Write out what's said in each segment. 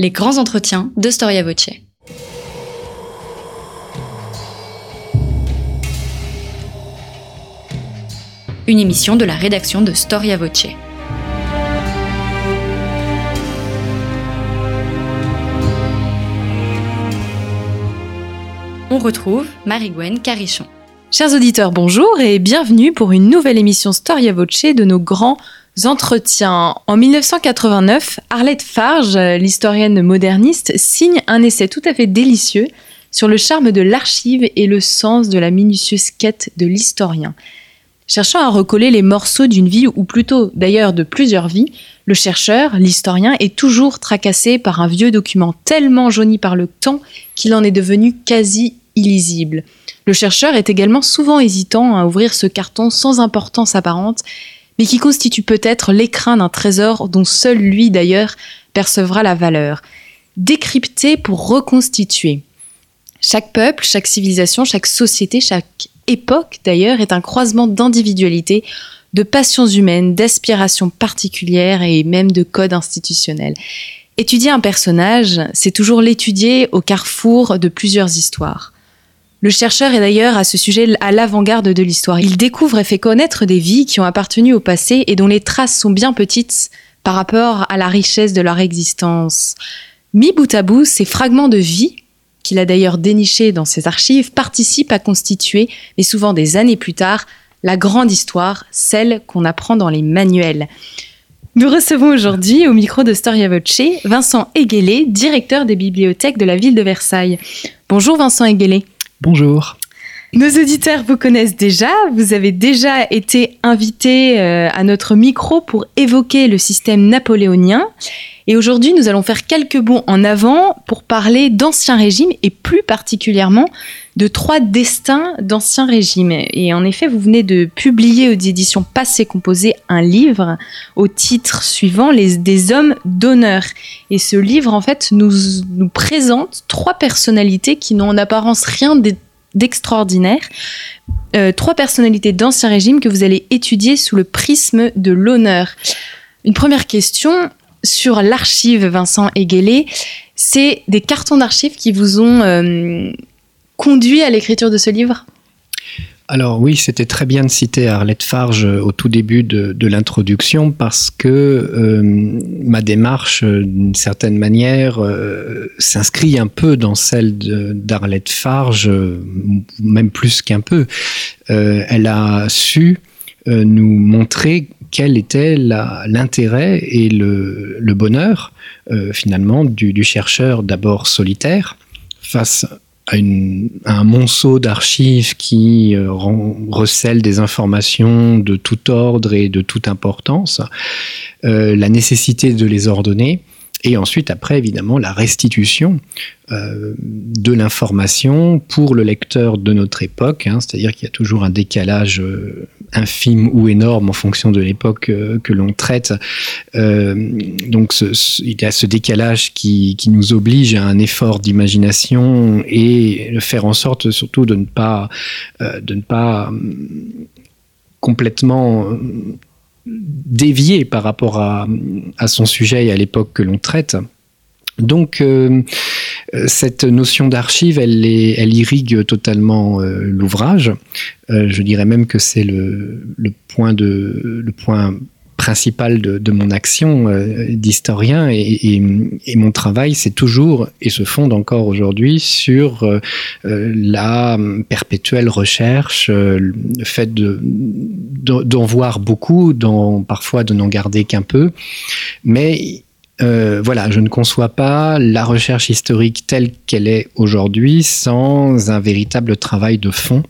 Les grands entretiens de Storia Voce. Une émission de la rédaction de Storia Voce. On retrouve Marie-Gwen Carichon. Chers auditeurs, bonjour et bienvenue pour une nouvelle émission Storia Voce de nos grands entretiens. En 1989, Arlette Farge, l'historienne moderniste, signe un essai tout à fait délicieux sur le charme de l'archive et le sens de la minutieuse quête de l'historien. Cherchant à recoller les morceaux d'une vie, ou plutôt d'ailleurs de plusieurs vies, le chercheur, l'historien, est toujours tracassé par un vieux document tellement jauni par le temps qu'il en est devenu quasi illisible. Le chercheur est également souvent hésitant à ouvrir ce carton sans importance apparente mais qui constitue peut-être l'écrin d'un trésor dont seul lui d'ailleurs percevra la valeur. Décrypter pour reconstituer. Chaque peuple, chaque civilisation, chaque société, chaque époque d'ailleurs est un croisement d'individualité, de passions humaines, d'aspirations particulières et même de codes institutionnels. Étudier un personnage, c'est toujours l'étudier au carrefour de plusieurs histoires. Le chercheur est d'ailleurs à ce sujet à l'avant-garde de l'histoire. Il découvre et fait connaître des vies qui ont appartenu au passé et dont les traces sont bien petites par rapport à la richesse de leur existence. Mis bout à bout, ces fragments de vie, qu'il a d'ailleurs dénichés dans ses archives, participent à constituer, mais souvent des années plus tard, la grande histoire, celle qu'on apprend dans les manuels. Nous recevons aujourd'hui au micro de Storia Voce Vincent Eguélé, directeur des bibliothèques de la ville de Versailles. Bonjour Vincent Eguélé. Bonjour. Nos auditeurs vous connaissent déjà, vous avez déjà été invité euh, à notre micro pour évoquer le système napoléonien. Et aujourd'hui, nous allons faire quelques bons en avant pour parler d'ancien régime et plus particulièrement de trois destins d'ancien régime. Et en effet, vous venez de publier aux éditions Passé Composé un livre au titre suivant Les, Des hommes d'honneur. Et ce livre, en fait, nous, nous présente trois personnalités qui n'ont en apparence rien d'extraordinaire. Euh, trois personnalités d'ancien régime que vous allez étudier sous le prisme de l'honneur. Une première question sur l'archive Vincent Eguélé, c'est des cartons d'archives qui vous ont euh, conduit à l'écriture de ce livre? Alors oui, c'était très bien de citer Arlette Farge au tout début de, l'introduction parce que euh, ma démarche, d'une certaine manière, euh, s'inscrit un peu dans celle d'Arlette Farge, même plus qu'un peu. elle a su nous montrer quel était l'intérêt et le, bonheur euh, finalement du, chercheur d'abord solitaire face à, un monceau d'archives qui euh, recèle des informations de tout ordre et de toute importance, euh, la nécessité de les ordonner et ensuite, après, évidemment, la restitution euh, de l'information pour le lecteur de notre époque, hein, c'est-à-dire qu'il y a toujours un décalage euh, infime ou énorme en fonction de l'époque euh, que l'on traite. donc, il y a ce décalage qui, nous oblige à un effort d'imagination et faire en sorte surtout de ne pas, de ne pas complètement dévié par rapport à, son sujet et à l'époque que l'on traite. Donc, euh, cette notion d'archive, elle, irrigue totalement euh, l'ouvrage. Euh, je dirais même que c'est le, le, point de, le point principal de, mon action euh, d'historien et, mon travail, c'est toujours et se fonde encore aujourd'hui sur euh, euh, la perpétuelle recherche, le fait d'en voir beaucoup, parfois de n'en garder qu'un peu, mais voilà, je ne conçois pas la recherche historique telle qu'elle est aujourd'hui sans un véritable travail de fond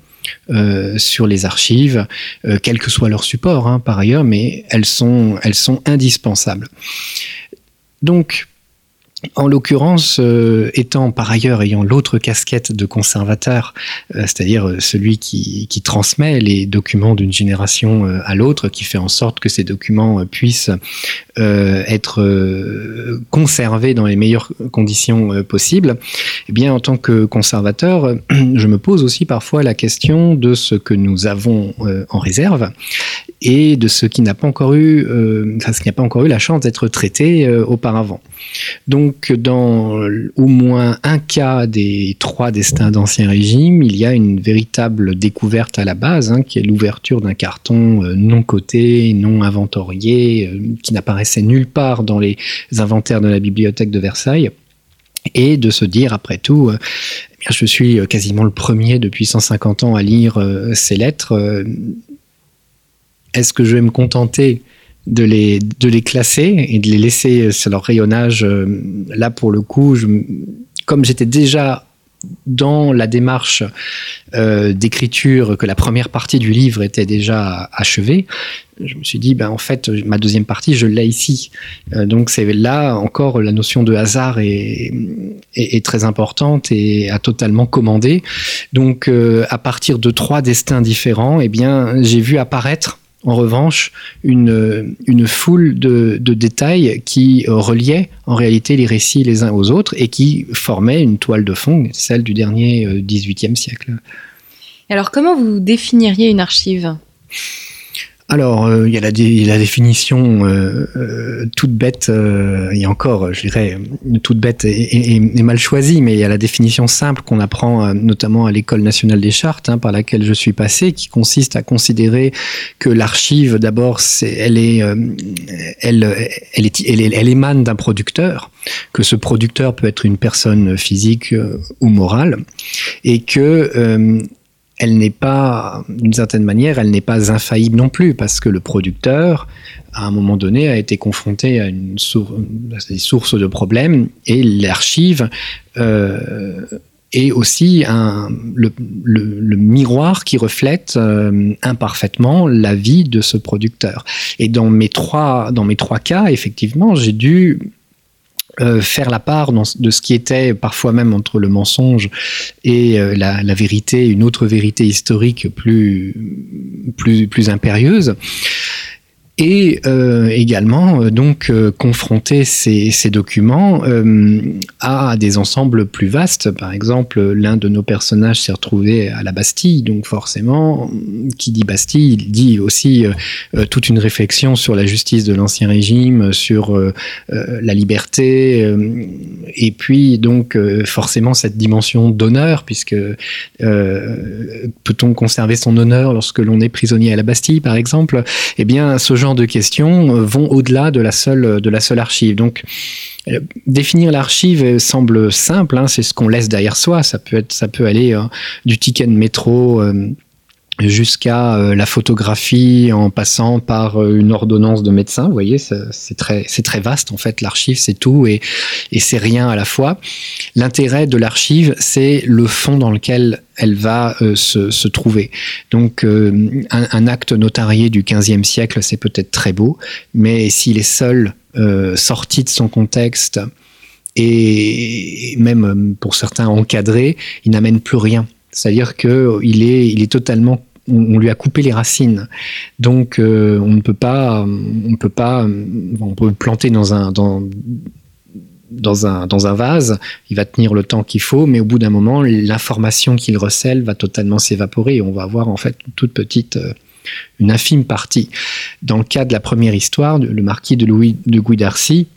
euh, sur les archives, euh, quel que soit leur support hein, par ailleurs, mais elles sont, elles sont indispensables. Donc, en l'occurrence, euh, étant par ailleurs ayant l'autre casquette de conservateur, euh, c'est-à-dire euh, celui qui, transmet les documents d'une génération à l'autre, qui fait en sorte que ces documents puissent être conservés dans les meilleures conditions possibles, eh bien, en tant que conservateur, je me pose aussi parfois la question de ce que nous avons en réserve et de ce qui n'a pas encore eu, ce n'a pas encore eu la chance d'être traité auparavant. Donc donc, dans au moins un cas des trois destins d'Ancien Régime, il y a une véritable découverte à la base, hein, qui est l'ouverture d'un carton non coté, non inventorié, qui n'apparaissait nulle part dans les inventaires de la bibliothèque de Versailles et de se dire après tout, euh, eh je suis euh, quasiment le premier depuis 150 ans à lire euh, ces lettres. Est-ce que je vais me contenter de les, de les classer et de les laisser sur leur rayonnage Là, pour le coup, comme j'étais déjà dans la démarche euh, d'écriture, que la première partie du livre était déjà achevée, je me suis dit, ben, en fait, ma deuxième partie, je l'ai ici. Euh, donc c'est là encore la notion de hasard est, est, très importante et a totalement commandé. Donc euh, à partir de trois destins différents, eh bien, j'ai vu apparaître en revanche une, foule de, de, détails qui reliaient en réalité les récits les uns aux autres et qui formaient une toile de fond, celle du dernier XVIIIe euh, siècle. Alors comment vous définiriez une archive? Alors, euh, il y a la, définition euh, euh, toute bête, et encore, je dirais, toute bête et, mal choisie, mais il y a la définition simple qu'on apprend notamment à l'École nationale des chartes, hein, par laquelle je suis passé, qui consiste à considérer que l'archive, d'abord, elle, est, elle, elle, émane d'un producteur, que ce producteur peut être une personne physique ou morale, et que elle n'est pas, d'une certaine manière, elle n'est pas infaillible non plus, parce que le producteur, à un moment donné, a été confronté à, une des sources de problèmes, et l'archive euh, est aussi le, miroir qui reflète euh, imparfaitement la vie de ce producteur. Et dans mes trois, dans mes trois cas, effectivement, j'ai dû euh, faire la part de ce qui était parfois même entre le mensonge et euh, la, vérité, une autre vérité historique plus, plus, plus impérieuse et euh, également euh, donc euh, confronter ces, ces documents à des ensembles plus vastes. Par exemple, l'un de nos personnages s'est retrouvé à la Bastille, donc forcément, qui dit Bastille, il dit aussi toute une réflexion sur la justice de l'Ancien Régime, sur la liberté, et puis donc forcément cette dimension d'honneur, puisque peut-on conserver son honneur lorsque l'on est prisonnier à la Bastille, par exemple? Eh bien, ce genre de questions euh, vont au-delà de la seule de la seule archive. Donc euh, Définir l'archive semble simple, hein, c'est ce qu'on laisse derrière soi. Ça peut être, ça peut aller hein, du ticket de métro jusqu'à euh, la photographie en passant par euh, une ordonnance de médecin. Vous voyez, c'est très, vaste en fait. L'archive, c'est tout et, c'est rien à la fois. L'intérêt de l'archive, c'est le fond dans lequel elle va euh, se, se, trouver. Donc, un, un, acte notarié du XVe siècle, c'est peut-être très beau, mais s'il est seul, sorti de son contexte, et même pour certains encadré, il n'amène plus rien. C'est-à-dire qu'il est, il est totalement on, lui a coupé les racines. Donc euh, on ne peut pas, on peut pas, on peut le planter dans un dans un, dans un vase, il va tenir le temps qu'il faut, mais au bout d'un moment, l'information qu'il recèle va totalement s'évaporer et on va avoir en fait une toute petite, euh, une infime partie. Dans le cas de la première histoire, le marquis de Louis de Guy d'Arcy,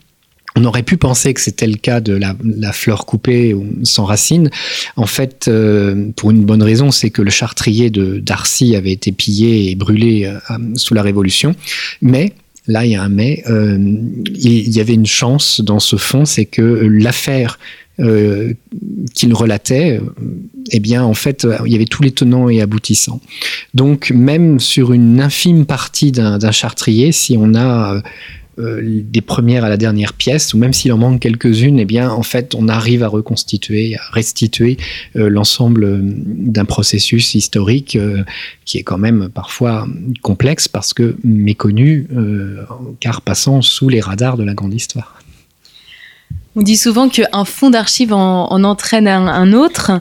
on aurait pu penser que c'était le cas de la, fleur coupée sans racines. En fait, euh, pour une bonne raison, c'est que le chartrier de d'Arcy avait été pillé et brûlé euh, sous la Révolution. Mais là, il y a un mais. Euh, il y avait une chance dans ce fond, c'est que l'affaire qu'il relatait, eh bien, en fait, il y avait tous les tenants et aboutissants. Donc, même sur une infime partie d'un chartrier, si on a euh, des premières à la dernière pièce, ou même s'il en manque quelques-unes, eh bien, en fait, on arrive à reconstituer, à restituer euh, l'ensemble euh, d'un processus historique qui est quand même parfois complexe parce que méconnu, car passant sous les radars de la grande histoire. On dit souvent qu'un fonds d'archives en, entraîne un, autre.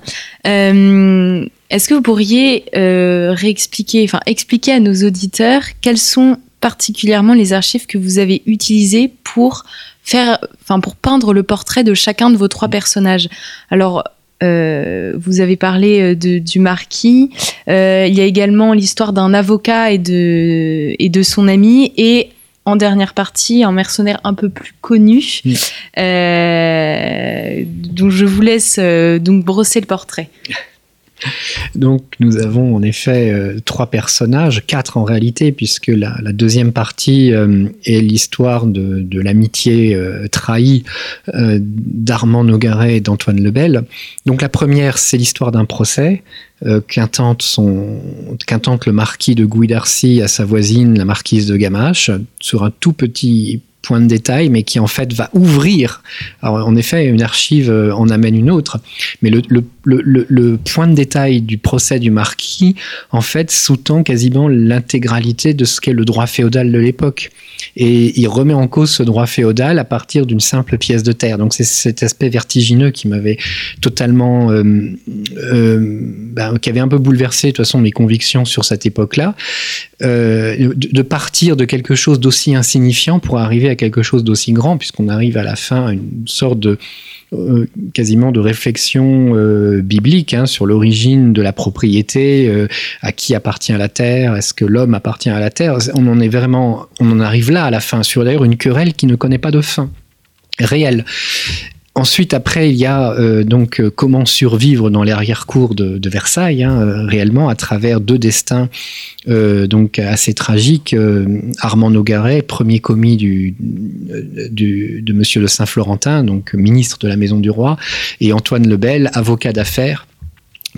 Est-ce que vous pourriez réexpliquer, enfin expliquer à nos auditeurs quels sont particulièrement les archives que vous avez utilisées pour faire, enfin pour peindre le portrait de chacun de vos trois personnages. Alors, euh, vous avez parlé euh, de, du marquis. Euh, il y a également l'histoire d'un avocat et de, et de son ami. Et en dernière partie, un mercenaire un peu plus connu, euh, dont je vous laisse donc brosser le portrait. Donc nous avons en effet euh, trois personnages, quatre en réalité, puisque la, deuxième partie euh, est l'histoire de, l'amitié euh, trahie d'Armand Nogaret et d'Antoine Lebel. Donc la première, c'est l'histoire d'un procès qu'intente, qu'intente le marquis de Gouy d'Arcy à sa voisine, la marquise de Gamache, sur un tout petit point de détail, mais qui en fait va ouvrir. En effet, une archive euh, en amène une autre, mais le point de détail du procès du marquis, en fait, sous-tend quasiment l'intégralité de ce qu'est le droit féodal de l'époque. Et il remet en cause ce droit féodal à partir d'une simple pièce de terre. Donc c'est cet aspect vertigineux qui m'avait totalement, euh, euh, ben, qui avait un peu bouleversé de toute façon mes convictions sur cette époque-là, euh, de, partir de quelque chose d'aussi insignifiant pour arriver à quelque chose d'aussi grand, puisqu'on arrive à la fin à une sorte de euh, quasiment de réflexion euh, biblique hein, sur l'origine de la propriété, à qui appartient la terre, est-ce que l'homme appartient à la terre. On en est vraiment, on en arrive là à la fin sur d'ailleurs une querelle qui ne connaît pas de fin réelle. Ensuite, après, il y a euh, donc euh, comment survivre dans l'arrière-cour de, Versailles, hein, euh, réellement, à travers deux destins donc assez tragiques. Armand Nogaret, premier commis de Monsieur le Saint-Florentin, donc ministre de la Maison du Roi, et Antoine Lebel, avocat d'affaires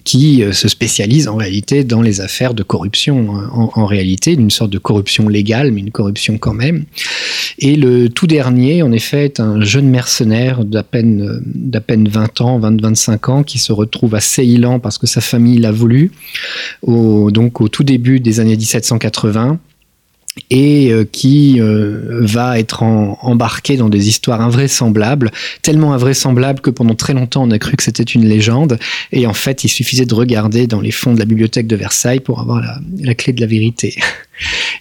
qui euh, se spécialise en réalité dans les affaires de corruption, hein, en, réalité, d'une sorte de corruption légale, mais une corruption quand même. Et le tout dernier, en effet, est un jeune mercenaire d'à peine, euh, d'à peine 20 ans, 20-25 ans, qui se retrouve à Ceylan parce que sa famille l'a voulu, donc au tout début des années 1780 et euh, qui euh, va être embarqué dans des histoires invraisemblables, tellement invraisemblables que pendant très longtemps on a cru que c'était une légende, et en fait il suffisait de regarder dans les fonds de la bibliothèque de Versailles pour avoir la clé de la vérité.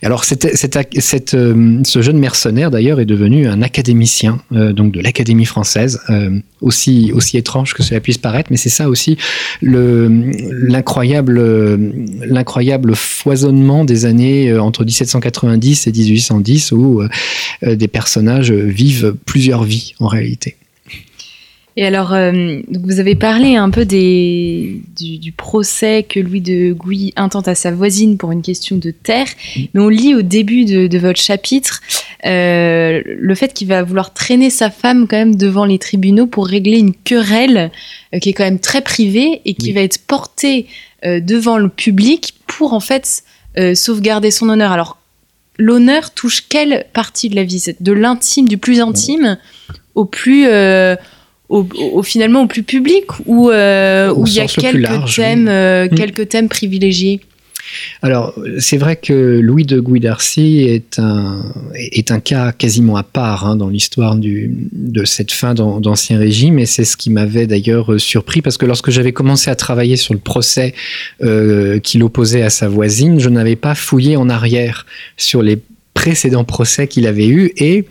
Alors, euh, ce jeune mercenaire, d'ailleurs, est devenu un académicien, euh, donc de l'Académie française, euh, aussi, aussi étrange que cela puisse paraître, mais c'est ça aussi l'incroyable l'incroyable foisonnement des années entre 1790 et 1810 où des personnages vivent plusieurs vies en réalité. Et alors, euh, vous avez parlé un peu des, du, procès que Louis de Gouy intente à sa voisine pour une question de terre, mais on lit au début de, votre chapitre euh, le fait qu'il va vouloir traîner sa femme quand même devant les tribunaux pour régler une querelle euh, qui est quand même très privée et qui va être portée devant le public pour en fait sauvegarder son honneur. Alors, l'honneur touche quelle partie de la vie? De l'intime, du plus intime au plus au, finalement au plus public ou euh, où il y a quelques thèmes, euh, hmm. quelques thèmes privilégiés alors, c'est vrai que Louis de Guidarcy est un, est un cas quasiment à part hein, dans l'histoire de cette fin d'Ancien Régime, et c'est ce qui m'avait d'ailleurs surpris, parce que lorsque j'avais commencé à travailler sur le procès euh, qu'il opposait à sa voisine, je n'avais pas fouillé en arrière sur les précédents procès qu'il avait eus, et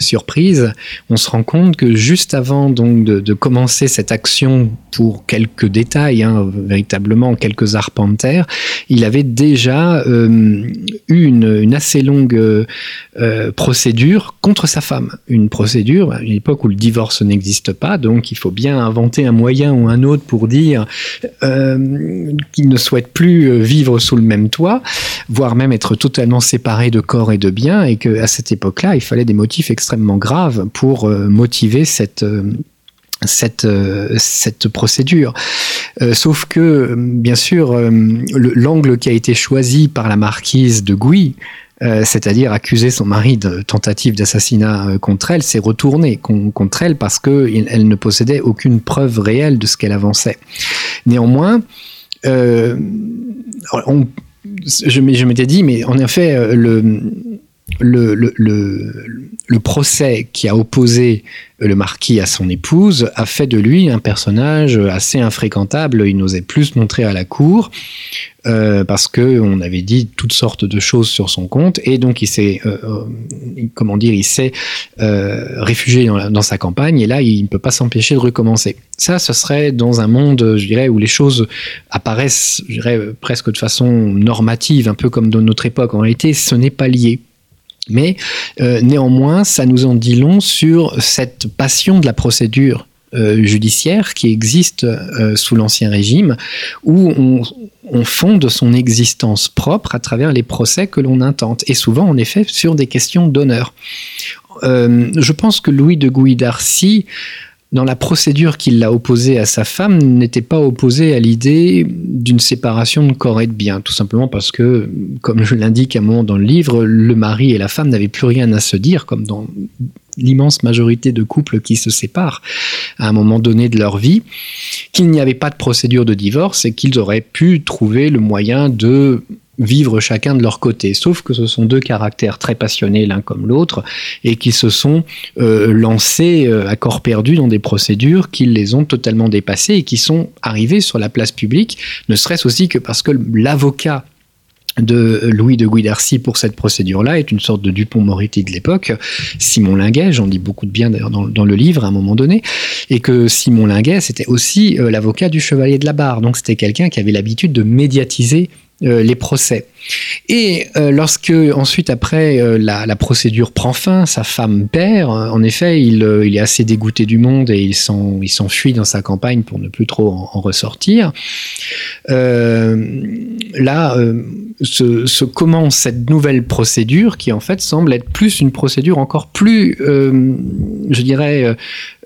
surprise, on se rend compte que juste avant donc de, commencer cette action pour quelques détails, hein, véritablement quelques arpentaires, il avait déjà euh, eu une, assez longue euh, procédure contre sa femme. Une procédure à une époque où le divorce n'existe pas, donc il faut bien inventer un moyen ou un autre pour dire euh, qu'il ne souhaite plus vivre sous le même toit, voire même être totalement séparé de corps et de biens, et qu'à cette époque-là, il fallait des motifs extrêmement extrêmement grave pour euh, motiver cette euh, cette, euh, cette procédure. sauf que, bien sûr, l'angle qui a été choisi par la marquise de Gouy, c'est-à-dire accuser son mari de tentative d'assassinat contre elle, s'est retourné contre elle parce qu'elle ne possédait aucune preuve réelle de ce qu'elle avançait. Néanmoins, je m'étais dit, mais en effet, le, le, procès qui a opposé le marquis à son épouse a fait de lui un personnage assez infréquentable. Il n'osait plus se montrer à la cour euh, parce que on avait dit toutes sortes de choses sur son compte et donc il s'est, euh, euh, comment dire, il s'est réfugié dans, sa campagne et là il ne peut pas s'empêcher de recommencer. Ça, ce serait dans un monde, je dirais, où les choses apparaissent, je dirais, presque de façon normative, un peu comme dans notre époque. En réalité, ce n'est pas lié Mais néanmoins, ça nous en dit long sur cette passion de la procédure judiciaire qui existe sous l'Ancien Régime, où on, on, fonde son existence propre à travers les procès que l'on intente, et souvent en effet sur des questions d'honneur. je pense que Louis de Gouy d'Arcy dans la procédure qu'il l'a opposée à sa femme, n'était pas opposé à l'idée d'une séparation de corps et de biens, tout simplement parce que, comme je l'indique à un moment dans le livre, le mari et la femme n'avaient plus rien à se dire, comme dans l'immense majorité de couples qui se séparent à un moment donné de leur vie, qu'il n'y avait pas de procédure de divorce et qu'ils auraient pu trouver le moyen de vivre chacun de leur côté. Sauf que ce sont deux caractères très passionnés l'un comme l'autre et qui se sont euh, lancés euh, à corps perdu dans des procédures qui les ont totalement dépassés et qui sont arrivés sur la place publique, ne serait-ce aussi que parce que l'avocat de Louis de Guidarcy pour cette procédure-là est une sorte de Dupont-Moretti de l'époque, Simon Linguet, j'en dis beaucoup de bien d'ailleurs dans, le livre à un moment donné, et que Simon Linguet, c'était aussi euh, l'avocat du Chevalier de la Barre, donc c'était quelqu'un qui avait l'habitude de médiatiser euh, les procès. Et euh, lorsque ensuite après euh, la, procédure prend fin, sa femme perd. En effet, il, il est assez dégoûté du monde et il s'enfuit dans sa campagne pour ne plus trop en, ressortir. là, se, se, commence cette nouvelle procédure qui en fait semble être plus une procédure encore plus, je dirais,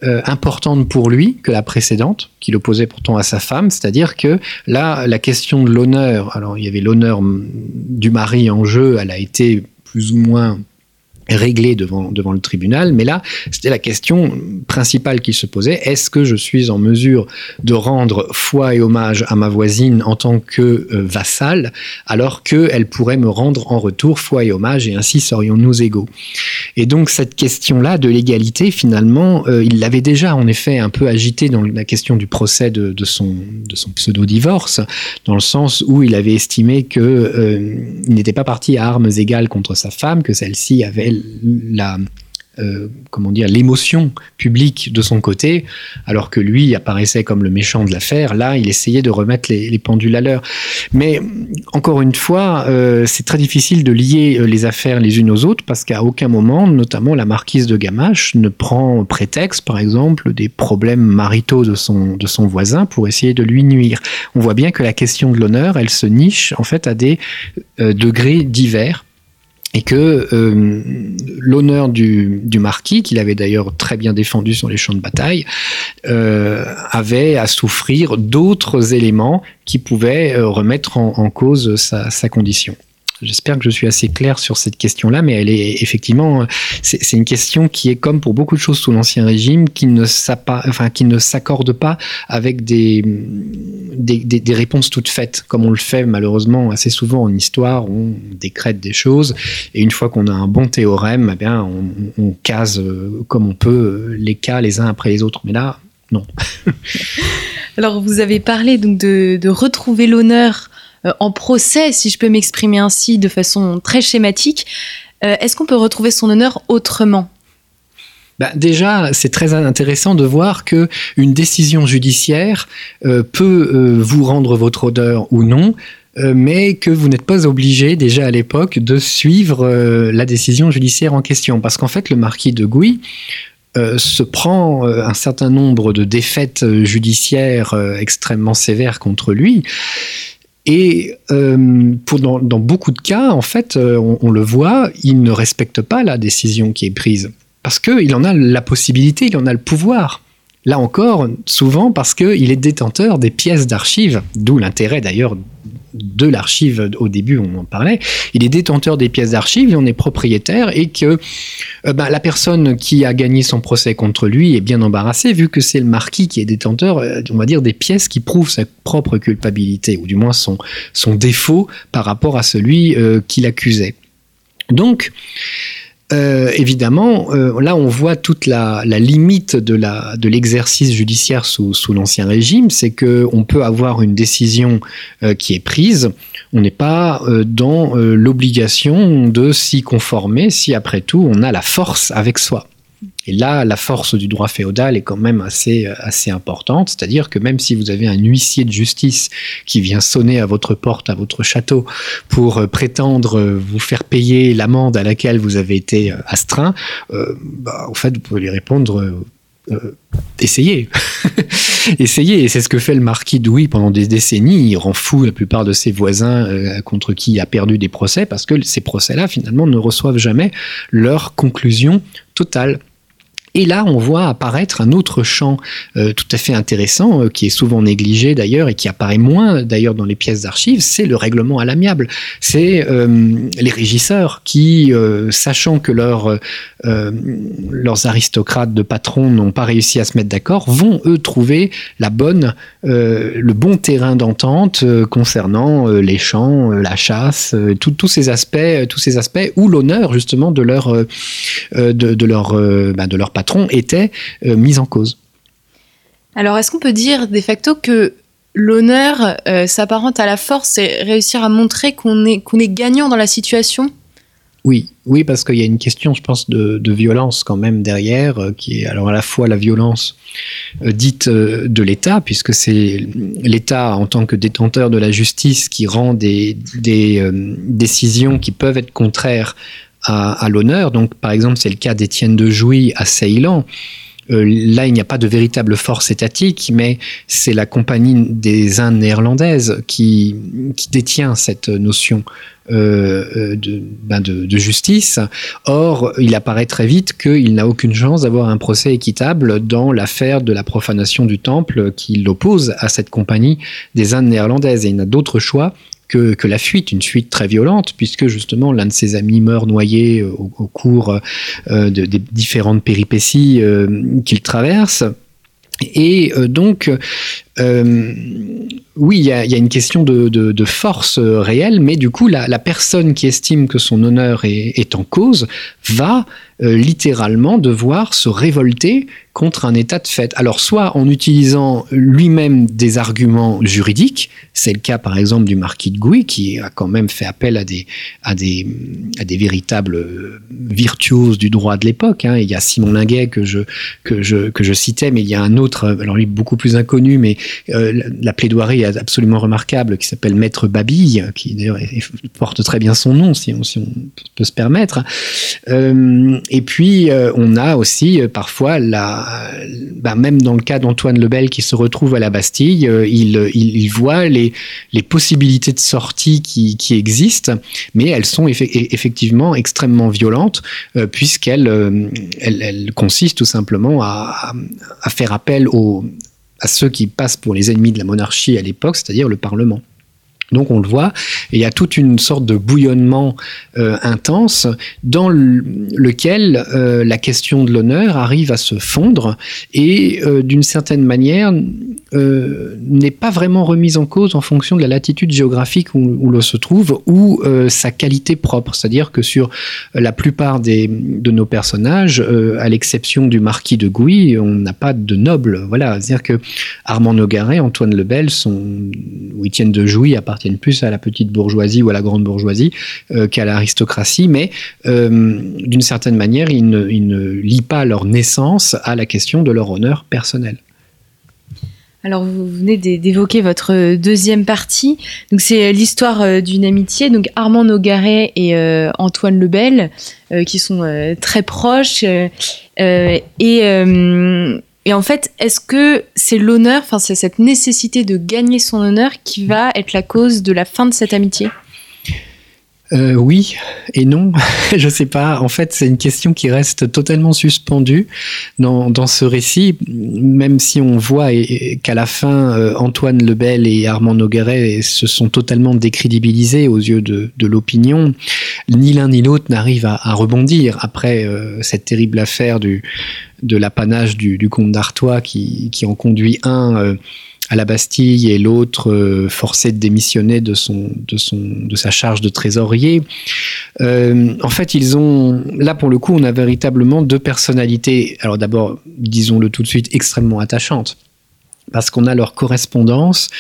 importante pour lui que la précédente, qu'il opposait pourtant à sa femme. C'est-à-dire que là, la question de l'honneur. Alors il y avait l'honneur du mari en jeu, elle a été plus ou moins réglé devant, devant le tribunal, mais là, c'était la question principale qui se posait, est-ce que je suis en mesure de rendre foi et hommage à ma voisine en tant que euh, vassal, alors qu'elle pourrait me rendre en retour foi et hommage, et ainsi serions-nous égaux? Et donc cette question-là de l'égalité, finalement, euh, il l'avait déjà en effet un peu agité dans la question du procès de, de son, de son pseudo-divorce, dans le sens où il avait estimé qu'il euh, n'était pas parti à armes égales contre sa femme, que celle-ci avait la, euh, comment dire, l'émotion publique de son côté, alors que lui apparaissait comme le méchant de l'affaire. Là, il essayait de remettre les, pendules à l'heure. Mais encore une fois, euh, c'est très difficile de lier euh, les affaires les unes aux autres parce qu'à aucun moment, notamment la marquise de Gamache, ne prend prétexte, par exemple, des problèmes maritaux de son, de son voisin pour essayer de lui nuire. On voit bien que la question de l'honneur, elle se niche en fait à des degrés divers et que euh, l'honneur du, marquis, qu'il avait d'ailleurs très bien défendu sur les champs de bataille, euh, avait à souffrir d'autres éléments qui pouvaient euh, remettre en, cause sa condition. J'espère que je suis assez clair sur cette question-là, mais elle est effectivement, c'est une question qui est comme pour beaucoup de choses sous l'Ancien Régime, qui ne s'accorde pas avec des, des, réponses toutes faites, comme on le fait malheureusement assez souvent en histoire, on décrète des choses, et une fois qu'on a un bon théorème, eh bien, on, case euh, comme on peut euh, les cas les uns après les autres. Mais là, non. Alors, vous avez parlé donc de, de retrouver l'honneur euh, en procès, si je peux m'exprimer ainsi de façon très schématique. Euh, est-ce qu'on peut retrouver son honneur autrement? Bah, déjà, c'est très intéressant de voir que une décision judiciaire euh, peut vous rendre votre honneur ou non, mais que vous n'êtes pas obligé déjà à l'époque de suivre la décision judiciaire en question, parce qu'en fait, le marquis de Gouy se prend un certain nombre de défaites judiciaires extrêmement sévères contre lui. Et euh, pour dans, beaucoup de cas, en fait, euh, on, le voit, il ne respecte pas la décision qui est prise. Parce qu'il en a la possibilité, il en a le pouvoir. Là encore, souvent parce qu'il est détenteur des pièces d'archives, d'où l'intérêt d'ailleurs de l'archive au début, on en parlait. Il est détenteur des pièces d'archives, il en est propriétaire et que euh, ben, la personne qui a gagné son procès contre lui est bien embarrassée vu que c'est le marquis qui est détenteur, euh, on va dire, des pièces qui prouvent sa propre culpabilité ou du moins son, son défaut par rapport à celui euh, qui l'accusait. Donc, euh, évidemment, euh, là on voit toute la, limite de l'exercice judiciaire sous, l'Ancien Régime, c'est qu'on peut avoir une décision euh, qui est prise, on n'est pas dans l'obligation de s'y conformer si après tout on a la force avec soi. Et là, la force du droit féodal est quand même assez, assez importante, c'est-à-dire que même si vous avez un huissier de justice qui vient sonner à votre porte, à votre château, pour euh, prétendre euh, vous faire payer l'amende à laquelle vous avez été euh, astreint, bah, en fait, vous pouvez lui répondre essayez. essayez. Et c'est ce que fait le marquis Douy pendant des décennies. Il rend fou la plupart de ses voisins contre qui il a perdu des procès parce que ces procès-là, finalement, ne reçoivent jamais leur conclusion totale. Et là, on voit apparaître un autre champ euh, tout à fait intéressant, euh, qui est souvent négligé d'ailleurs et qui apparaît moins d'ailleurs dans les pièces d'archives, c'est le règlement à l'amiable. C'est euh, les régisseurs qui, sachant que leur, leurs aristocrates de patrons n'ont pas réussi à se mettre d'accord, vont eux trouver la bonne, le bon terrain d'entente concernant les champs, la chasse, tous ces aspects, tous ces aspects où l'honneur justement de leur, bah, patron était euh, mise en cause. Alors, est-ce qu'on peut dire de facto que l'honneur euh, s'apparente à la force et réussir à montrer qu'on est gagnant dans la situation? Oui, oui, parce qu'il y a une question, je pense, de, violence quand même derrière, euh, qui est alors à la fois la violence dite de l'État, puisque c'est l'État en tant que détenteur de la justice qui rend des, des décisions qui peuvent être contraires à, l'honneur. Donc, par exemple, c'est le cas d'Étienne de Jouy à Ceylan. Euh, là, il n'y a pas de véritable force étatique, mais c'est la compagnie des Indes néerlandaises qui, qui détient cette notion euh, euh, ben de, de, justice. Or, il apparaît très vite qu'il n'a aucune chance d'avoir un procès équitable dans l'affaire de la profanation du temple qui l'oppose à cette compagnie des Indes néerlandaises. Et il n'a d'autre choix que, la fuite, une fuite très violente, puisque justement l'un de ses amis meurt noyé euh, au, cours euh, de, des différentes péripéties euh, qu'il traverse. Et donc, oui, il y, a, une question de, force réelle, mais du coup, la, personne qui estime que son honneur est en cause va littéralement devoir se révolter contre un état de fait. Alors soit en utilisant lui-même des arguments juridiques, c'est le cas par exemple du marquis de Gouy qui a quand même fait appel à des, véritables virtuoses du droit de l'époque. Hein. Il y a Simon Linguet que je, que, je, que je citais, mais il y a un autre, alors lui beaucoup plus inconnu, mais euh, la plaidoirie absolument remarquable qui s'appelle Maître Babille, qui d'ailleurs porte très bien son nom si on, peut se permettre. Euh, et puis euh, on a aussi parfois la bah, même dans le cas d'Antoine Lebel qui se retrouve à la Bastille, il, voit les, possibilités de sortie qui, existent, mais elles sont effectivement extrêmement violentes puisqu'elles elles, consistent tout simplement à, à faire appel aux, à ceux qui passent pour les ennemis de la monarchie à l'époque, c'est-à-dire le Parlement. Donc on le voit, il y a toute une sorte de bouillonnement euh, intense dans lequel euh, la question de l'honneur arrive à se fondre et euh, d'une certaine manière n'est pas vraiment remise en cause en fonction de la latitude géographique où, l'on se trouve ou sa qualité propre. C'est-à-dire que sur la plupart des, de nos personnages, à l'exception du marquis de Gouy, on n'a pas de noble. Voilà, c'est-à-dire que Armand Nogaret, Antoine Lebel sont, ou Étienne de Jouy plus à la petite bourgeoisie ou à la grande bourgeoisie euh, qu'à l'aristocratie, mais euh, d'une certaine manière, ils ne, lient pas leur naissance à la question de leur honneur personnel. Alors, vous venez d'évoquer votre deuxième partie. Donc, c'est l'histoire d'une amitié. Donc, Armand Nogaret et Antoine Lebel, qui sont très proches. et et en fait, est-ce que c'est l'honneur, enfin c'est cette nécessité de gagner son honneur qui va être la cause de la fin de cette amitié? Euh, oui et non, je sais pas. En fait, c'est une question qui reste totalement suspendue dans, dans ce récit, même si on voit qu'à la fin, euh, Antoine Lebel et Armand Nogueret se sont totalement décrédibilisés aux yeux de, l'opinion. Ni l'un ni l'autre n'arrive à, rebondir après euh, cette terrible affaire du, de l'apanage du, comte d'Artois qui, en conduit un à la Bastille et l'autre euh, forcé de démissionner de, son, de, son, de sa charge de trésorier. Euh, en fait, ils ont, là pour le coup, on a véritablement deux personnalités. Alors d'abord, disons-le tout de suite, extrêmement attachantes. Parce qu'on a leur correspondance,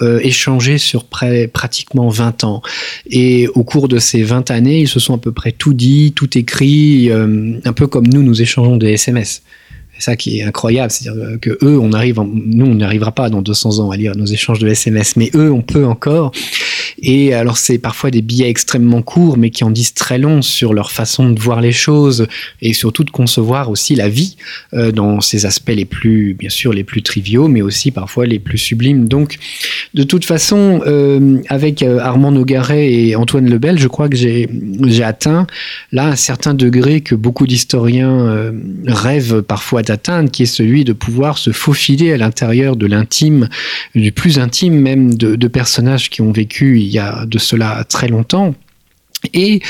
euh, échangé sur près, pratiquement 20 ans. Et au cours de ces 20 années, ils se sont à peu près tout dit, tout écrit, euh, un peu comme nous, nous échangeons des SMS. C'est ça qui est incroyable, c'est-à-dire que eux, on arrive, nous, on n'arrivera pas dans 200 ans à lire nos échanges de SMS, mais eux, on peut encore. Et alors, c'est parfois des billets extrêmement courts, mais qui en disent très long sur leur façon de voir les choses et surtout de concevoir aussi la vie euh, dans ses aspects les plus, bien sûr, les plus triviaux, mais aussi parfois les plus sublimes. Donc, de toute façon, euh, avec euh, Armand Nogaret et Antoine Lebel, je crois que j'ai atteint là un certain degré que beaucoup d'historiens rêvent parfois d'atteindre, qui est celui de pouvoir se faufiler à l'intérieur de l'intime, du plus intime même de, de personnages qui ont vécu il y a de cela très longtemps et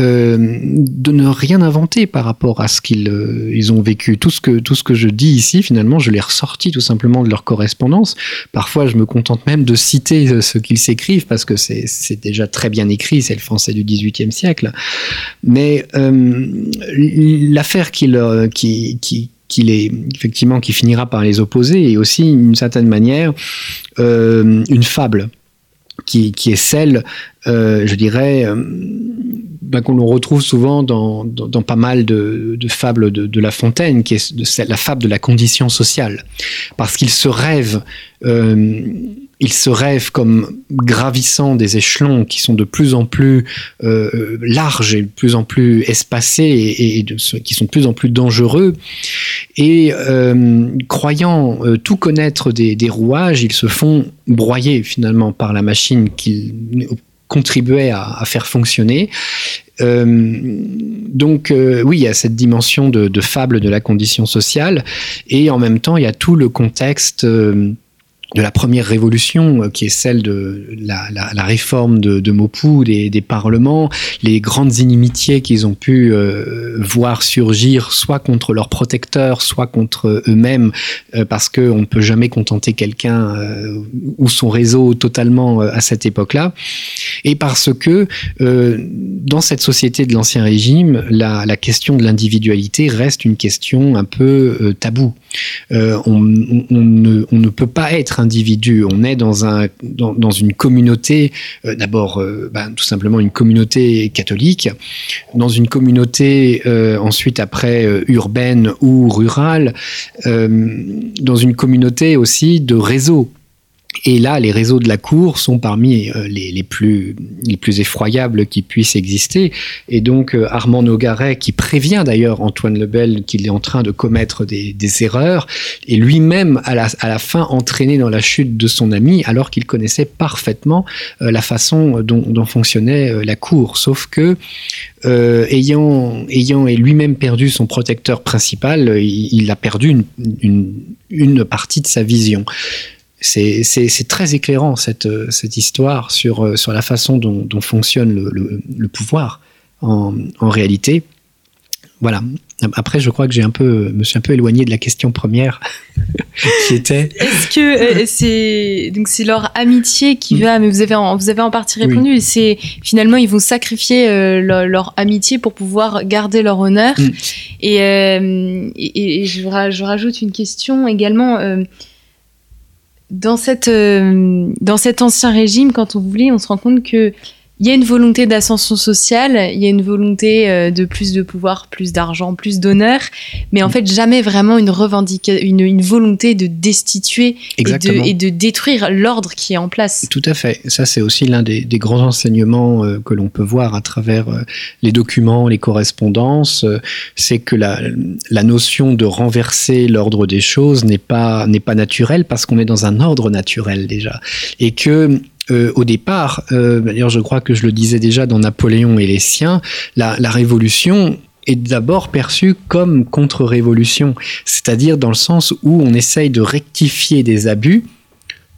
euh, de ne rien inventer par rapport à ce qu'ils euh, ont vécu. Tout ce, que, tout ce que je dis ici, finalement, je l'ai ressorti tout simplement de leur correspondance. Parfois, je me contente même de citer euh, ce qu'ils s'écrivent parce que c'est déjà très bien écrit, c'est le français du XVIIIe siècle. Mais l'affaire qui les, effectivement, qui finira par les opposer est aussi, d'une certaine manière, une fable qui, est celle, euh, je dirais, euh, ben, qu'on retrouve souvent dans, pas mal de, fables de, La Fontaine, qui est la fable de la condition sociale. Parce qu'il se rêve, euh, il se rêve comme gravissant des échelons qui sont de plus en plus euh, larges et de plus en plus espacés et, qui sont de plus en plus dangereux. Et euh, croyant euh, tout connaître des, rouages, ils se font broyer finalement par la machine qu'ils contribuait à, faire fonctionner. Donc oui, il y a cette dimension de, fable de la condition sociale, et en même temps, il y a tout le contexte. De la première révolution, euh, qui est celle de la, réforme de, de Maupoux, des, parlements, les grandes inimitiés qu'ils ont pu euh, voir surgir, soit contre leurs protecteurs, soit contre eux-mêmes, euh, parce qu'on ne peut jamais contenter quelqu'un euh, ou son réseau totalement à cette époque-là, et parce que dans cette société de l'Ancien Régime, la, question de l'individualité reste une question un peu taboue. On ne peut pas être On est dans, un, dans, dans une communauté, euh, d'abord euh, ben, tout simplement une communauté catholique, dans une communauté euh, ensuite après urbaine ou rurale, dans une communauté aussi de réseau. Et là, les réseaux de la cour sont parmi euh, les, plus, les plus effroyables qui puissent exister. Et donc, euh, Armand Nogaret, qui prévient d'ailleurs Antoine Lebel qu'il est en train de commettre des, erreurs, et lui-même, à la, fin, entraîné dans la chute de son ami, alors qu'il connaissait parfaitement euh, la façon dont, fonctionnait la cour. Sauf que, ayant, lui-même perdu son protecteur principal, il, a perdu une partie de sa vision c'est très éclairant cette, cette histoire sur, sur la façon dont, dont fonctionne le, le, le pouvoir en, en, réalité. Voilà. Après, je crois que j'ai un peu, me suis un peu éloigné de la question première, qui était. Est-ce que euh, c'est donc c'est leur amitié qui mm. va, mais vous avez en, vous avez en partie répondu. Oui. C'est finalement ils vont sacrifier euh, leur, leur, amitié pour pouvoir garder leur honneur. Mm. Et, euh, et, et je, je, rajoute une question également. Dans, cette, euh, dans cet ancien régime, quand on voulait, on se rend compte que il y a une volonté d'ascension sociale, il y a une volonté euh, de plus de pouvoir, plus d'argent, plus d'honneur, mais en fait jamais vraiment une revendication, une, une, volonté de destituer et de, et de, détruire l'ordre qui est en place. Tout à fait. Ça c'est aussi l'un des, des, grands enseignements euh, que l'on peut voir à travers euh, les documents, les correspondances, c'est que la, la notion de renverser l'ordre des choses n'est pas n'est pas naturelle parce qu'on est dans un ordre naturel déjà et que euh, au départ, euh, d'ailleurs je crois que je le disais déjà dans Napoléon et les siens, la, révolution est d'abord perçue comme contre-révolution, c'est-à-dire dans le sens où on essaye de rectifier des abus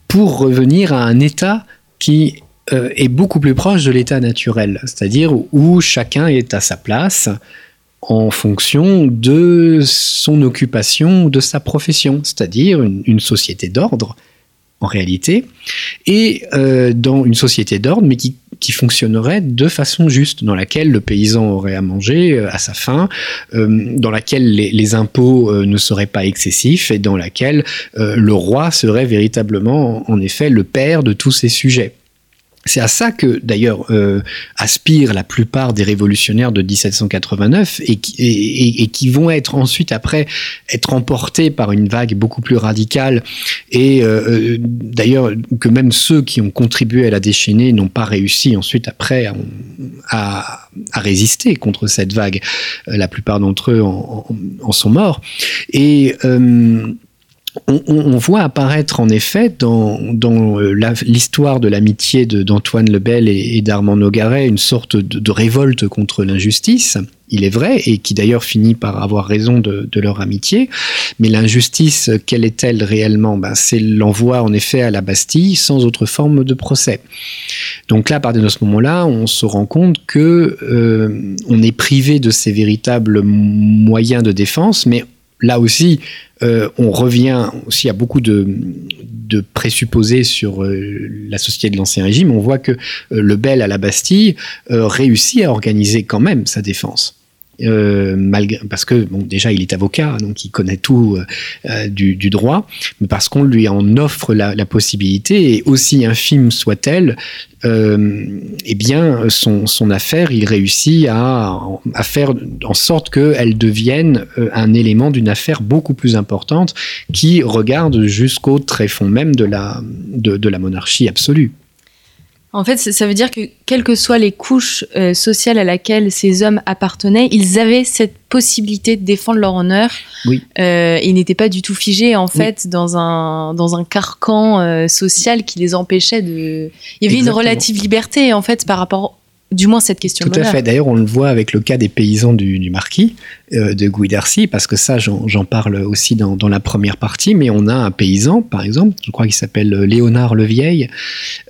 pour revenir à un état qui euh, est beaucoup plus proche de l'état naturel, c'est-à-dire où chacun est à sa place en fonction de son occupation, de sa profession, c'est-à-dire une société d'ordre en réalité, et euh, dans une société d'ordre, mais qui fonctionnerait de façon juste, dans laquelle le paysan aurait à manger à sa faim, dans laquelle les, impôts ne seraient pas excessifs et dans laquelle le roi serait véritablement, en effet, le père de tous ces sujets. C'est à ça que d'ailleurs euh, aspirent la plupart des révolutionnaires de 1789 et qui, vont être ensuite après être emportés par une vague beaucoup plus radicale et euh, euh, d'ailleurs que même ceux qui ont contribué à la déchaîner n'ont pas réussi ensuite après à, résister contre cette vague. La plupart d'entre eux en, sont morts et on, voit apparaître en effet dans, euh, l'histoire de l'amitié d'Antoine Lebel et, d'Armand Nogaret une sorte de, révolte contre l'injustice, il est vrai, et qui d'ailleurs finit par avoir raison de, leur amitié. Mais l'injustice, quelle est-elle réellement? Ben, C'est l'envoi en effet à la Bastille sans autre forme de procès. Donc là, à partir de ce moment-là, on se rend compte que euh, on est privé de ces véritables moyens de défense, mais là aussi, euh, on revient aussi à beaucoup de, présupposés sur euh, la société de l'Ancien Régime. On voit que euh, le Bel à la Bastille réussit à organiser quand même sa défense. Euh, malgré, parce que bon, déjà il est avocat, donc il connaît tout euh, du, droit, mais parce qu'on lui en offre la, possibilité, et aussi infime soit-elle, euh, eh bien son, son, affaire, il réussit à, à faire en sorte qu'elle devienne un élément d'une affaire beaucoup plus importante qui regarde jusqu'au tréfonds même de la, de la monarchie absolue. En fait, ça veut dire que quelles que soient les couches euh, sociales à laquelle ces hommes appartenaient, ils avaient cette possibilité de défendre leur honneur. Oui. Euh, ils n'étaient pas du tout figés en fait dans un dans un carcan euh, social qui les empêchait de. Il y avait une relative liberté en fait par rapport du moins cette question. Tout à fait. D'ailleurs, on le voit avec le cas des paysans du, Marquis euh, de Guidercy, parce que ça, j'en parle aussi dans, la première partie. Mais on a un paysan, par exemple, je crois qu'il s'appelle Léonard le Vieil,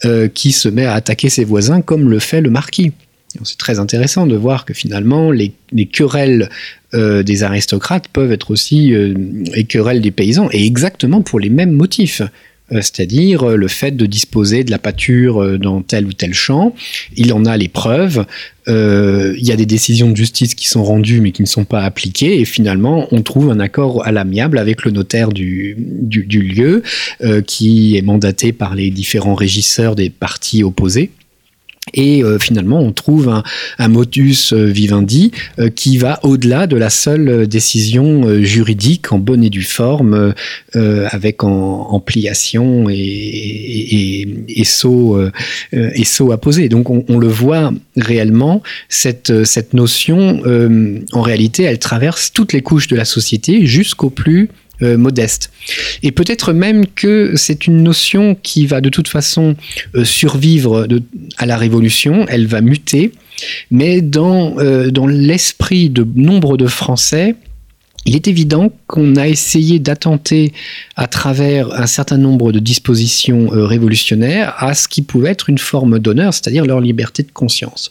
euh, qui se met à attaquer ses voisins comme le fait le Marquis. C'est très intéressant de voir que finalement, les, querelles euh, des aristocrates peuvent être aussi les querelles des paysans, et exactement pour les mêmes motifs. Euh, c'est-à-dire euh, le fait de disposer de la pâture euh, dans tel ou tel champ. Il en a les preuves. il y a des décisions de justice qui sont rendues mais qui ne sont pas appliquées et finalement on trouve un accord à l'amiable avec le notaire du, du, lieu qui est mandaté par les différents régisseurs des partis opposés. Et euh, finalement, on trouve un, un motus euh, vivendi euh, qui va au-delà de la seule décision juridique en bonne et due forme, avec en, ampliation et, et, et, saut, et saut à poser. Donc on, on, le voit réellement, cette, cette notion, en réalité, elle traverse toutes les couches de la société jusqu'au plus euh, modeste. Et peut-être même que c'est une notion qui va de toute façon euh, survivre à la Révolution, elle va muter, mais dans, euh, dans l'esprit de nombre de Français, il est évident qu'on a essayé d'attenter à travers un certain nombre de dispositions euh, révolutionnaires à ce qui pouvait être une forme d'honneur, c'est-à-dire leur liberté de conscience.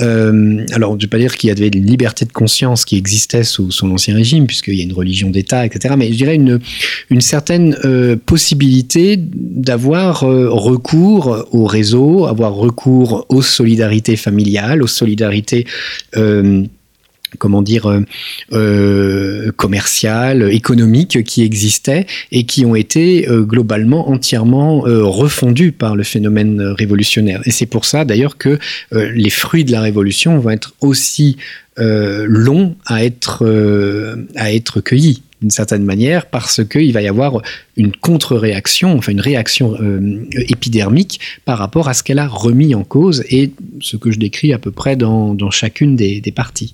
Euh, alors, je ne vais pas dire qu'il y avait une liberté de conscience qui existait sous, son l'Ancien Régime, puisqu'il y a une religion d'État, etc., mais je dirais une, une certaine euh, possibilité d'avoir recours au réseau, avoir recours aux solidarités familiales, aux solidarités comment dire, euh, euh, commerciales, économiques qui existaient et qui ont été euh, globalement entièrement euh, refondues par le phénomène révolutionnaire. Et c'est pour ça d'ailleurs que les fruits de la révolution vont être aussi longs à être, à être cueillis d'une certaine manière parce qu'il va y avoir une contre-réaction, enfin une réaction épidermique par rapport à ce qu'elle a remis en cause et ce que je décris à peu près dans, chacune des parties.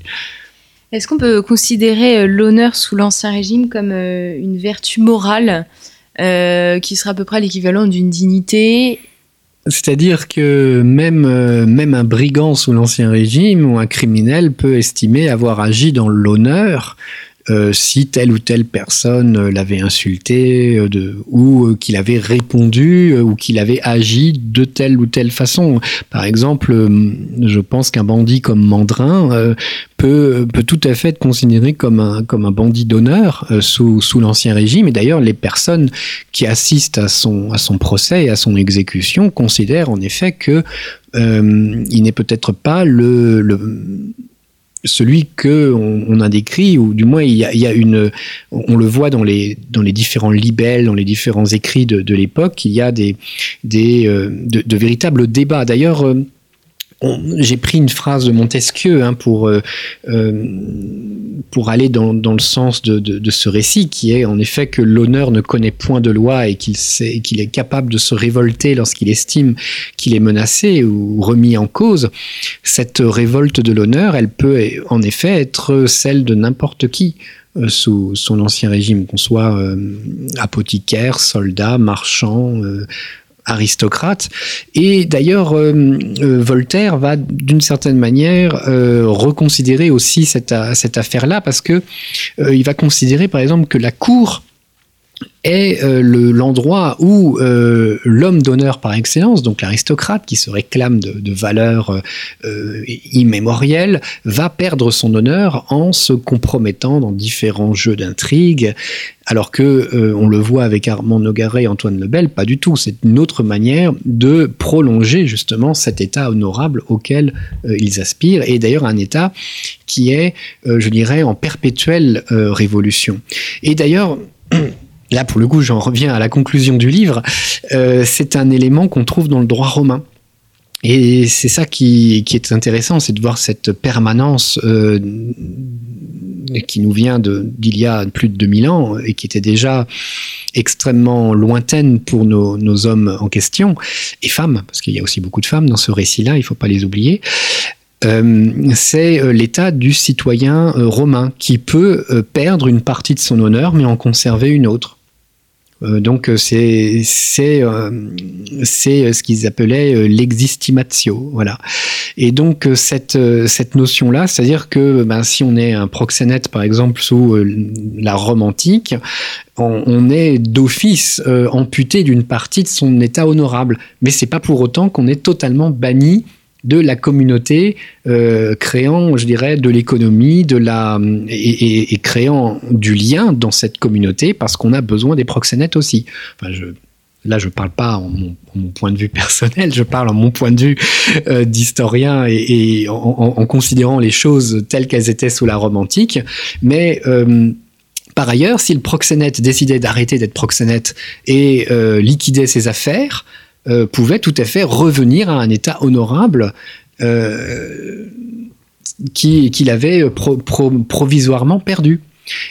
Est-ce qu'on peut considérer euh, l'honneur sous l'Ancien Régime comme euh, une vertu morale euh, qui sera à peu près l'équivalent d'une dignité? C'est-à-dire que même, même un brigand sous l'Ancien Régime ou un criminel peut estimer avoir agi dans l'honneur euh, si telle ou telle personne euh, l'avait insulté euh, ou qu'il avait répondu ou qu'il avait agi de telle ou telle façon. Par exemple, je pense qu'un bandit comme Mandrin peut, tout à fait être considéré comme un, bandit d'honneur sous, l'Ancien Régime. Et d'ailleurs, les personnes qui assistent à son, procès et à son exécution considèrent en effet que il n'est peut-être pas le, celui que on, a décrit, ou du moins il y a, une, on le voit dans les différents libelles, dans les différents écrits de, l'époque, il y a des des de, de, véritables débats. D'ailleurs j'ai pris une phrase de Montesquieu hein, pour, euh, euh, pour aller dans, dans le sens de, de, ce récit, qui est en effet que l'honneur ne connaît point de loi et qu'il qu'il est capable de se révolter lorsqu'il estime qu'il est menacé ou remis en cause. Cette révolte de l'honneur, elle peut en effet être celle de n'importe qui euh, sous son ancien régime, qu'on soit apothicaire, soldat, marchand, aristocrate. Et d'ailleurs, euh, euh, Voltaire va d'une certaine manière euh, reconsidérer aussi cette, cette affaire-là parce que il va considérer par exemple que la cour est euh, l'endroit où euh, l'homme d'honneur par excellence, donc l'aristocrate qui se réclame de, valeurs euh, immémorielles, va perdre son honneur en se compromettant dans différents jeux d'intrigue, alors que on le voit avec Armand Nogaret et Antoine Lebel, pas du tout. C'est une autre manière de prolonger justement cet état honorable auquel ils aspirent, et d'ailleurs un état qui est, je dirais, en perpétuelle révolution. Et d'ailleurs, là pour le coup j'en reviens à la conclusion du livre, euh, c'est un élément qu'on trouve dans le droit romain. Et c'est ça qui, est intéressant, c'est de voir cette permanence euh, qui nous vient d'il y a plus de 2000 ans et qui était déjà extrêmement lointaine pour nos, hommes en question, et femmes, parce qu'il y a aussi beaucoup de femmes dans ce récit-là, il ne faut pas les oublier. Euh, c'est l'état du citoyen romain qui peut perdre une partie de son honneur mais en conserver une autre. Euh, donc euh, c'est c'est euh, c'est ce qu'ils appelaient l'existimatio, voilà. Et donc cette cette notion là, c'est-à-dire que ben, si on est un proxénète par exemple sous la Rome antique, on, est d'office amputé d'une partie de son état honorable, mais c'est pas pour autant qu'on est totalement banni de la communauté, euh, créant, je dirais, de l'économie, de la et, créant du lien dans cette communauté parce qu'on a besoin des proxénètes aussi. Enfin, je, là, je parle pas en mon, point de vue personnel, je parle en mon point de vue euh, d'historien et, en, considérant les choses telles qu'elles étaient sous la Rome antique, mais euh, par ailleurs, si le proxénète décidait d'arrêter d'être proxénète et liquidait ses affaires, euh, pouvait tout à fait revenir à un état honorable euh, qu'il avait provisoirement perdu.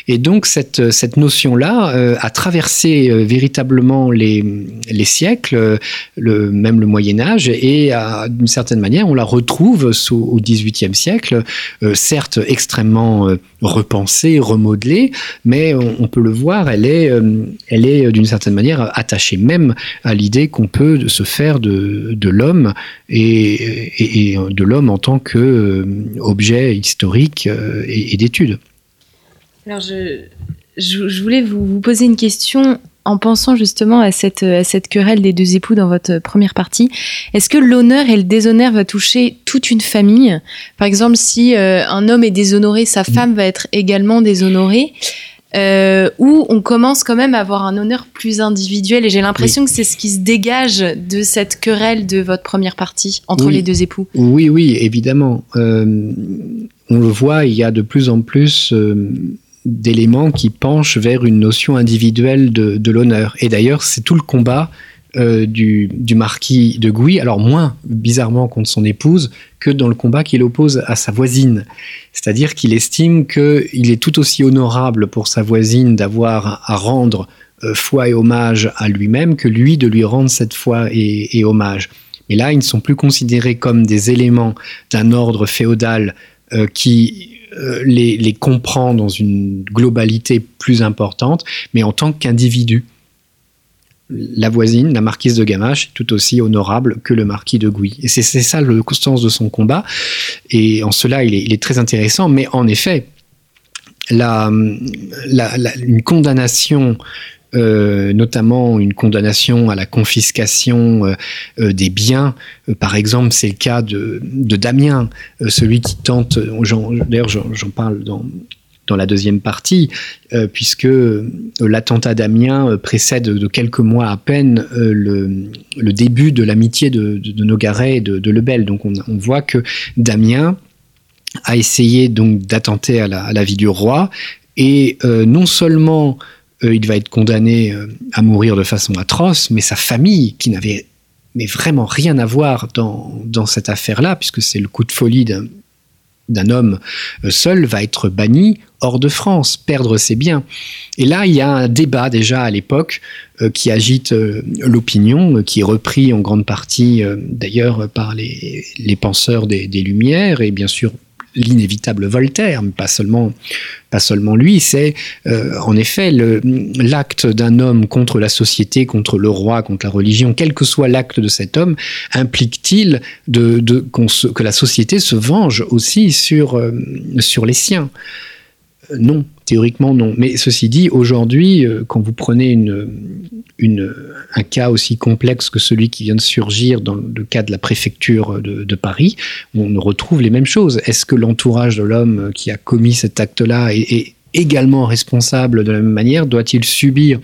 Et donc cette, cette notion-là euh, a traversé euh, véritablement les, les siècles, le, même le Moyen Âge, et d'une certaine manière, on la retrouve au XVIIIe siècle, euh, certes extrêmement repensée, remodelée, mais on, peut le voir, elle est, elle est d'une certaine manière attachée même à l'idée qu'on peut se faire de, de l'homme et, de l'homme en tant qu'objet historique et, et d'étude. Alors, je, je, voulais vous, poser une question en pensant justement à cette, à cette querelle des deux époux dans votre première partie. Est-ce que l'honneur et le déshonneur va toucher toute une famille? Par exemple, si euh, un homme est déshonoré, sa femme va être également déshonorée. Euh, où on commence quand même à avoir un honneur plus individuel et j'ai l'impression que c'est ce qui se dégage de cette querelle de votre première partie entre les deux époux. Oui, oui, évidemment. Euh, on le voit, il y a de plus en plus d'éléments qui penchent vers une notion individuelle de, l'honneur. Et d'ailleurs, c'est tout le combat euh, du, marquis de Gouy, alors moins bizarrement contre son épouse que dans le combat qu'il oppose à sa voisine. C'est-à-dire qu'il estime qu'il est tout aussi honorable pour sa voisine d'avoir à rendre euh, foi et hommage à lui-même que lui de lui rendre cette foi et, hommage. Mais là, ils ne sont plus considérés comme des éléments d'un ordre féodal euh, qui les, les, comprend dans une globalité plus importante, mais en tant qu'individu. La voisine, la marquise de Gamache, est tout aussi honorable que le marquis de Gouy. Et c'est ça le constance de son combat. Et en cela, il est, il est très intéressant. Mais en effet, la, la, une condamnation euh, notamment une condamnation à la confiscation euh, euh, des biens. par exemple, c'est le cas de, Damien, celui qui tente, d'ailleurs j'en parle dans, dans la deuxième partie, puisque l'attentat d'Amiens précède de quelques mois à peine le, début de l'amitié de, Nogaret et de, Lebel. Donc on, voit que Damien a essayé donc d'attenter à la, vie du roi et non seulement il va être condamné euh, à mourir de façon atroce, mais sa famille, qui n'avait mais vraiment rien à voir dans, cette affaire-là, puisque c'est le coup de folie d'un homme seul, va être banni hors de France, perdre ses biens. Et là, il y a un débat déjà à l'époque qui agite l'opinion, qui est repris en grande partie d'ailleurs par les, les penseurs des, des, Lumières et bien sûr l'inévitable Voltaire, mais pas seulement, pas seulement lui, c'est euh, en effet l'acte d'un homme contre la société, contre le roi, contre la religion, quel que soit l'acte de cet homme, implique-t-il que la société se venge aussi sur, euh, sur les siens? Non, théoriquement non. Mais ceci dit, aujourd'hui, euh, quand vous prenez un cas aussi complexe que celui qui vient de surgir dans le cas de la préfecture de, Paris, on retrouve les mêmes choses. Est-ce que l'entourage de l'homme qui a commis cet acte-là est, également responsable de la même manière? Doit-il subir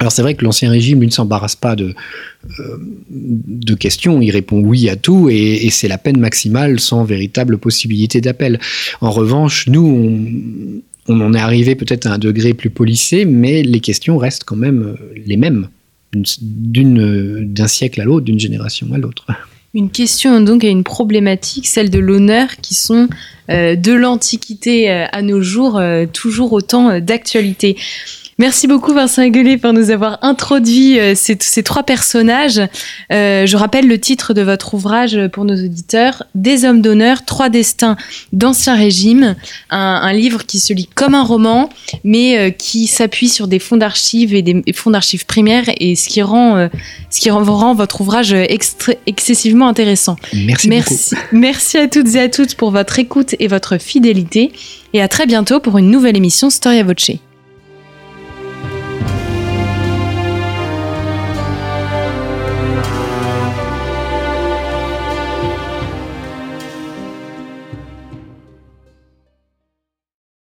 alors c'est vrai que l'ancien régime, ne s'embarrasse pas de, euh, de questions, il répond oui à tout et, c'est la peine maximale sans véritable possibilité d'appel. En revanche, nous, on, en est arrivé peut-être à un degré plus polissé, mais les questions restent quand même euh, les mêmes d'un siècle à l'autre, d'une génération à l'autre. Une question donc à une problématique, celle de l'honneur, qui sont euh, de l'Antiquité à nos jours toujours autant d'actualité. Merci beaucoup Vincent Aguelet pour nous avoir introduit euh, ces, trois personnages. Euh, je rappelle le titre de votre ouvrage pour nos auditeurs, Des hommes d'honneur, trois destins d'Ancien Régime, un, livre qui se lit comme un roman, mais euh, qui s'appuie sur des fonds d'archives et des fonds d'archives primaires, et ce qui rend, ce qui rend, votre ouvrage excessivement intéressant. Merci, merci, merci à toutes et à toutes pour votre écoute et votre fidélité, et à très bientôt pour une nouvelle émission Storia Voce.